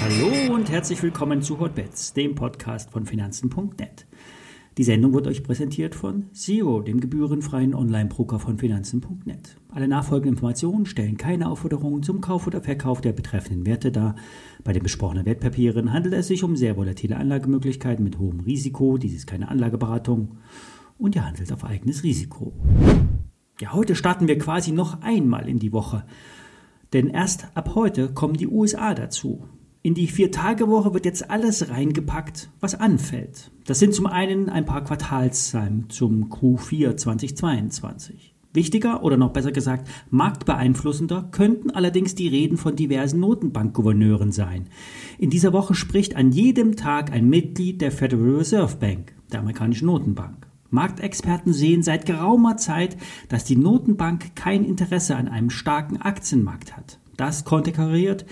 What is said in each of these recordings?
Hallo und herzlich willkommen zu Hotbets, dem Podcast von Finanzen.net. Die Sendung wird euch präsentiert von Zero, dem gebührenfreien Online-Broker von Finanzen.net. Alle nachfolgenden Informationen stellen keine Aufforderungen zum Kauf oder Verkauf der betreffenden Werte dar. Bei den besprochenen Wertpapieren handelt es sich um sehr volatile Anlagemöglichkeiten mit hohem Risiko. Dies ist keine Anlageberatung und ihr handelt auf eigenes Risiko. Ja, heute starten wir quasi noch einmal in die Woche. Denn erst ab heute kommen die USA dazu. In die Vier-Tage-Woche wird jetzt alles reingepackt, was anfällt. Das sind zum einen ein paar Quartalszahlen zum Q4 2022. Wichtiger oder noch besser gesagt, marktbeeinflussender könnten allerdings die Reden von diversen Notenbankgouverneuren sein. In dieser Woche spricht an jedem Tag ein Mitglied der Federal Reserve Bank, der amerikanischen Notenbank. Marktexperten sehen seit geraumer Zeit, dass die Notenbank kein Interesse an einem starken Aktienmarkt hat. Das konterkariert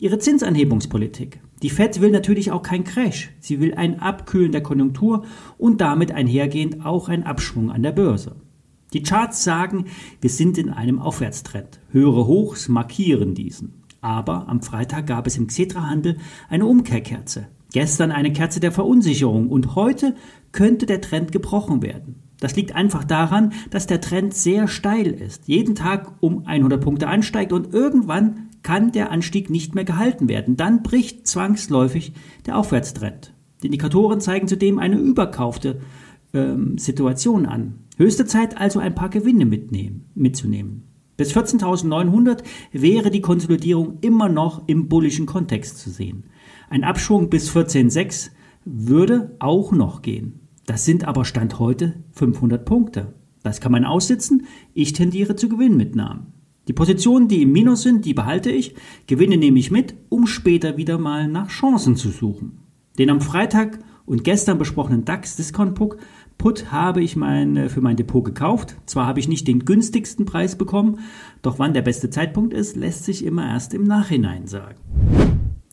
Ihre Zinsanhebungspolitik. Die Fed will natürlich auch kein Crash. Sie will ein Abkühlen der Konjunktur und damit einhergehend auch ein Abschwung an der Börse. Die Charts sagen, wir sind in einem Aufwärtstrend. Höhere Hochs markieren diesen. Aber am Freitag gab es im Xetra-Handel eine Umkehrkerze. Gestern eine Kerze der Verunsicherung und heute könnte der Trend gebrochen werden. Das liegt einfach daran, dass der Trend sehr steil ist, jeden Tag um 100 Punkte ansteigt und irgendwann kann der Anstieg nicht mehr gehalten werden. Dann bricht zwangsläufig der Aufwärtstrend. Die Indikatoren zeigen zudem eine überkaufte ähm, Situation an. Höchste Zeit also ein paar Gewinne mitnehmen, mitzunehmen. Bis 14.900 wäre die Konsolidierung immer noch im bullischen Kontext zu sehen. Ein Abschwung bis 14.6 würde auch noch gehen. Das sind aber Stand heute 500 Punkte. Das kann man aussitzen. Ich tendiere zu Gewinnmitnahmen. Die Positionen, die im Minus sind, die behalte ich, Gewinne nehme ich mit, um später wieder mal nach Chancen zu suchen. Den am Freitag und gestern besprochenen DAX Discount Put, Put habe ich mein, äh, für mein Depot gekauft. Zwar habe ich nicht den günstigsten Preis bekommen, doch wann der beste Zeitpunkt ist, lässt sich immer erst im Nachhinein sagen.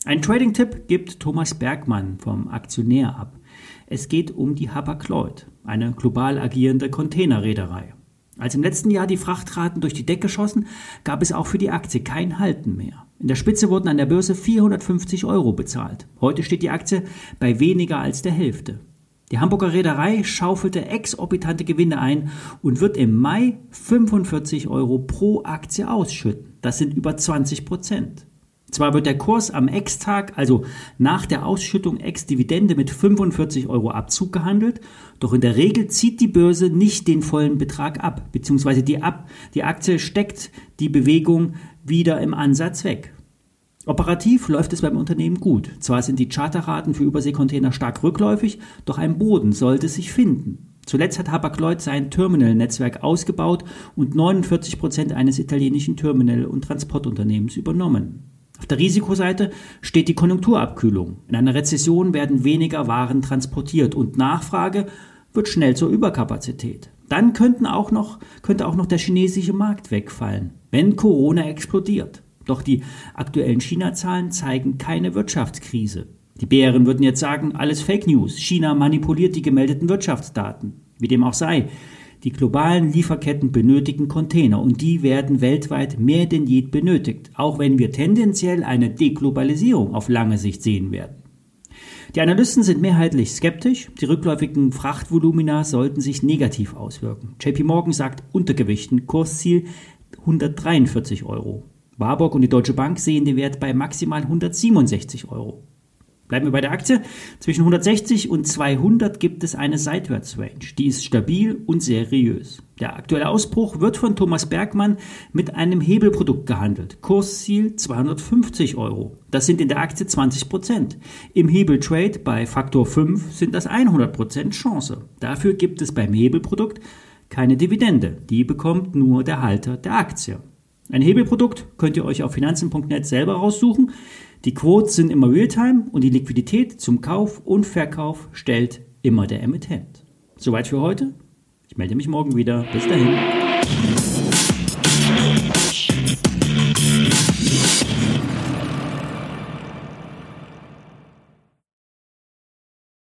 Ein Trading-Tipp gibt Thomas Bergmann vom Aktionär ab. Es geht um die Hapag-Lloyd, eine global agierende Containerreederei. Als im letzten Jahr die Frachtraten durch die Decke schossen, gab es auch für die Aktie kein Halten mehr. In der Spitze wurden an der Börse 450 Euro bezahlt. Heute steht die Aktie bei weniger als der Hälfte. Die Hamburger Reederei schaufelte exorbitante Gewinne ein und wird im Mai 45 Euro pro Aktie ausschütten. Das sind über 20 Prozent. Zwar wird der Kurs am Ex-Tag, also nach der Ausschüttung Ex-Dividende mit 45 Euro Abzug gehandelt, doch in der Regel zieht die Börse nicht den vollen Betrag ab, beziehungsweise die, ab, die Aktie steckt die Bewegung wieder im Ansatz weg. Operativ läuft es beim Unternehmen gut. Zwar sind die Charterraten für Überseekontainer stark rückläufig, doch ein Boden sollte sich finden. Zuletzt hat Hapag-Lloyd sein Terminal-Netzwerk ausgebaut und 49 Prozent eines italienischen Terminal- und Transportunternehmens übernommen. Auf der Risikoseite steht die Konjunkturabkühlung. In einer Rezession werden weniger Waren transportiert und Nachfrage wird schnell zur Überkapazität. Dann könnten auch noch, könnte auch noch der chinesische Markt wegfallen, wenn Corona explodiert. Doch die aktuellen China-Zahlen zeigen keine Wirtschaftskrise. Die Bären würden jetzt sagen, alles Fake News. China manipuliert die gemeldeten Wirtschaftsdaten. Wie dem auch sei. Die globalen Lieferketten benötigen Container und die werden weltweit mehr denn je benötigt, auch wenn wir tendenziell eine Deglobalisierung auf lange Sicht sehen werden. Die Analysten sind mehrheitlich skeptisch. Die rückläufigen Frachtvolumina sollten sich negativ auswirken. JP Morgan sagt Untergewichten, Kursziel 143 Euro. Warburg und die Deutsche Bank sehen den Wert bei maximal 167 Euro. Bleiben wir bei der Aktie. Zwischen 160 und 200 gibt es eine Seitwärtsrange. Die ist stabil und seriös. Der aktuelle Ausbruch wird von Thomas Bergmann mit einem Hebelprodukt gehandelt. Kursziel 250 Euro. Das sind in der Aktie 20 Prozent. Im Hebeltrade bei Faktor 5 sind das 100 Prozent Chance. Dafür gibt es beim Hebelprodukt keine Dividende. Die bekommt nur der Halter der Aktie. Ein Hebelprodukt könnt ihr euch auf finanzen.net selber raussuchen. Die Quotes sind immer Realtime und die Liquidität zum Kauf und Verkauf stellt immer der Emittent. Soweit für heute. Ich melde mich morgen wieder. Bis dahin.